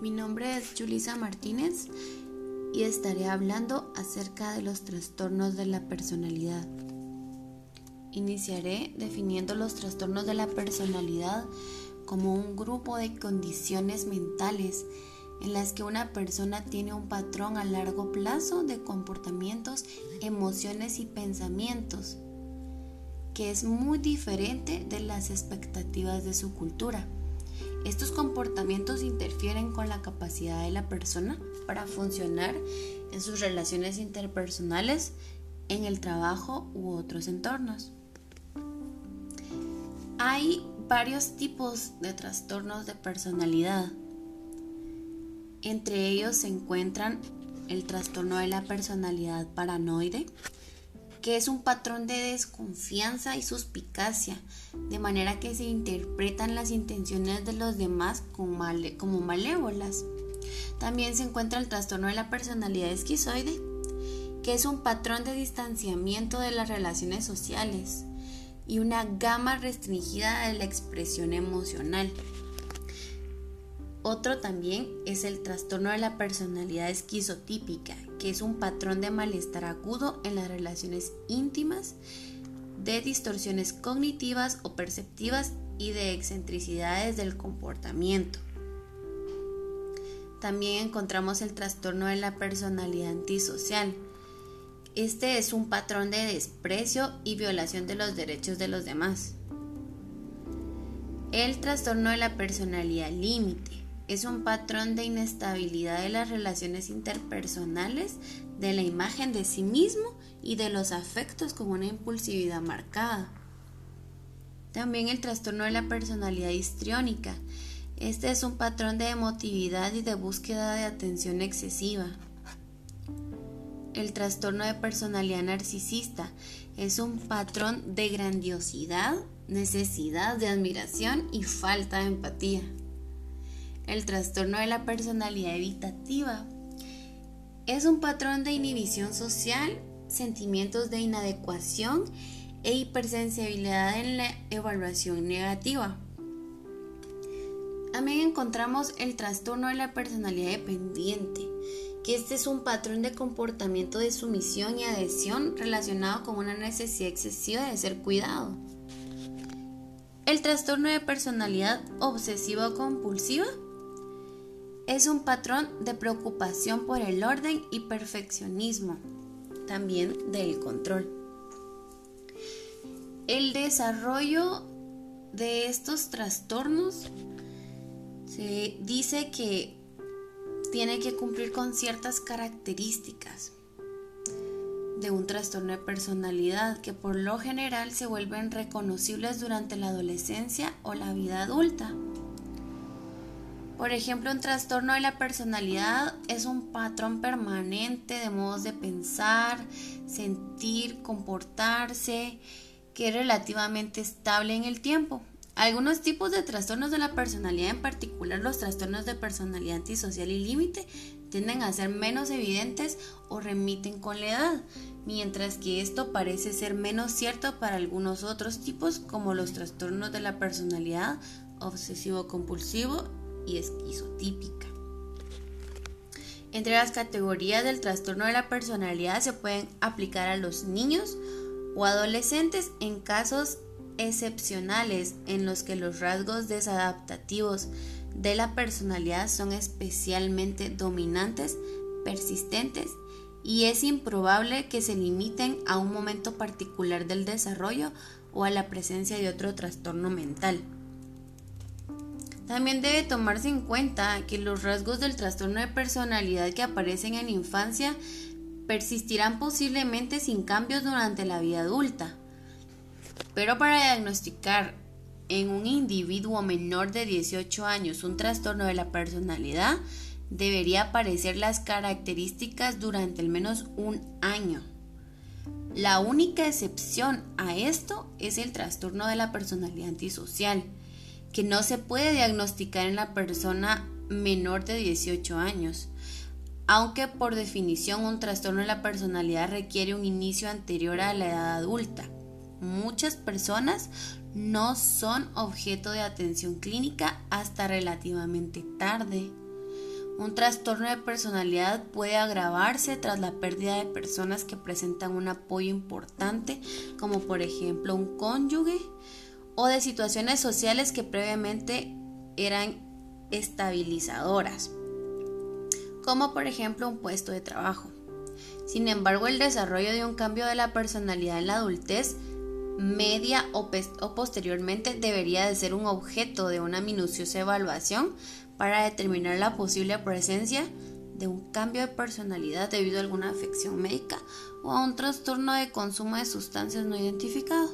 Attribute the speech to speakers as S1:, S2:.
S1: Mi nombre es Julisa Martínez y estaré hablando acerca de los trastornos de la personalidad. Iniciaré definiendo los trastornos de la personalidad como un grupo de condiciones mentales en las que una persona tiene un patrón a largo plazo de comportamientos, emociones y pensamientos que es muy diferente de las expectativas de su cultura. Estos comportamientos interfieren con la capacidad de la persona para funcionar en sus relaciones interpersonales, en el trabajo u otros entornos. Hay varios tipos de trastornos de personalidad. Entre ellos se encuentran el trastorno de la personalidad paranoide, que es un patrón de desconfianza y suspicacia, de manera que se interpretan las intenciones de los demás como, malévolas. También se encuentra el trastorno de la personalidad esquizoide, que es un patrón de distanciamiento de las relaciones sociales y una gama restringida de la expresión emocional. Otro también es el trastorno de la personalidad esquizotípica, que es un patrón de malestar agudo en las relaciones íntimas, de distorsiones cognitivas o perceptivas y de excentricidades del comportamiento. También encontramos el trastorno de la personalidad antisocial. Este es un patrón de desprecio y violación de los derechos de los demás. El trastorno de la personalidad límite es un patrón de inestabilidad de las relaciones interpersonales, de la imagen de sí mismo y de los afectos con una impulsividad marcada. También el trastorno de la personalidad histriónica. Este es un patrón de emotividad y de búsqueda de atención excesiva. El trastorno de personalidad narcisista es un patrón de grandiosidad, necesidad de admiración y falta de empatía el trastorno de la personalidad evitativa. Es un patrón de inhibición social, sentimientos de inadecuación e hipersensibilidad en la evaluación negativa. También encontramos el trastorno de la personalidad dependiente, que este es un patrón de comportamiento de sumisión y adhesión relacionado con una necesidad excesiva de ser cuidado. El trastorno de personalidad obsesiva compulsiva es un patrón de preocupación por el orden y perfeccionismo, también del control. El desarrollo de estos trastornos se dice que tiene que cumplir con ciertas características de un trastorno de personalidad que por lo general se vuelven reconocibles durante la adolescencia o la vida adulta. Por ejemplo, un trastorno de la personalidad es un patrón permanente de modos de pensar, sentir, comportarse, que es relativamente estable en el tiempo. Algunos tipos de trastornos de la personalidad, en particular los trastornos de personalidad antisocial y límite, tienden a ser menos evidentes o remiten con la edad, mientras que esto parece ser menos cierto para algunos otros tipos como los trastornos de la personalidad obsesivo-compulsivo esquizotípica. Entre las categorías del trastorno de la personalidad se pueden aplicar a los niños o adolescentes en casos excepcionales en los que los rasgos desadaptativos de la personalidad son especialmente dominantes, persistentes y es improbable que se limiten a un momento particular del desarrollo o a la presencia de otro trastorno mental. También debe tomarse en cuenta que los rasgos del trastorno de personalidad que aparecen en infancia persistirán posiblemente sin cambios durante la vida adulta. Pero para diagnosticar en un individuo menor de 18 años un trastorno de la personalidad, debería aparecer las características durante al menos un año. La única excepción a esto es el trastorno de la personalidad antisocial que no se puede diagnosticar en la persona menor de 18 años, aunque por definición un trastorno de la personalidad requiere un inicio anterior a la edad adulta. muchas personas no son objeto de atención clínica hasta relativamente tarde. Un trastorno de personalidad puede agravarse tras la pérdida de personas que presentan un apoyo importante, como por ejemplo un cónyuge, o de situaciones sociales que previamente eran estabilizadoras, como por ejemplo un puesto de trabajo. Sin embargo, el desarrollo de un cambio de la personalidad en la adultez media o, posteriormente debería de ser un objeto de una minuciosa evaluación para determinar la posible presencia de un cambio de personalidad debido a alguna afección médica o a un trastorno de consumo de sustancias no identificado.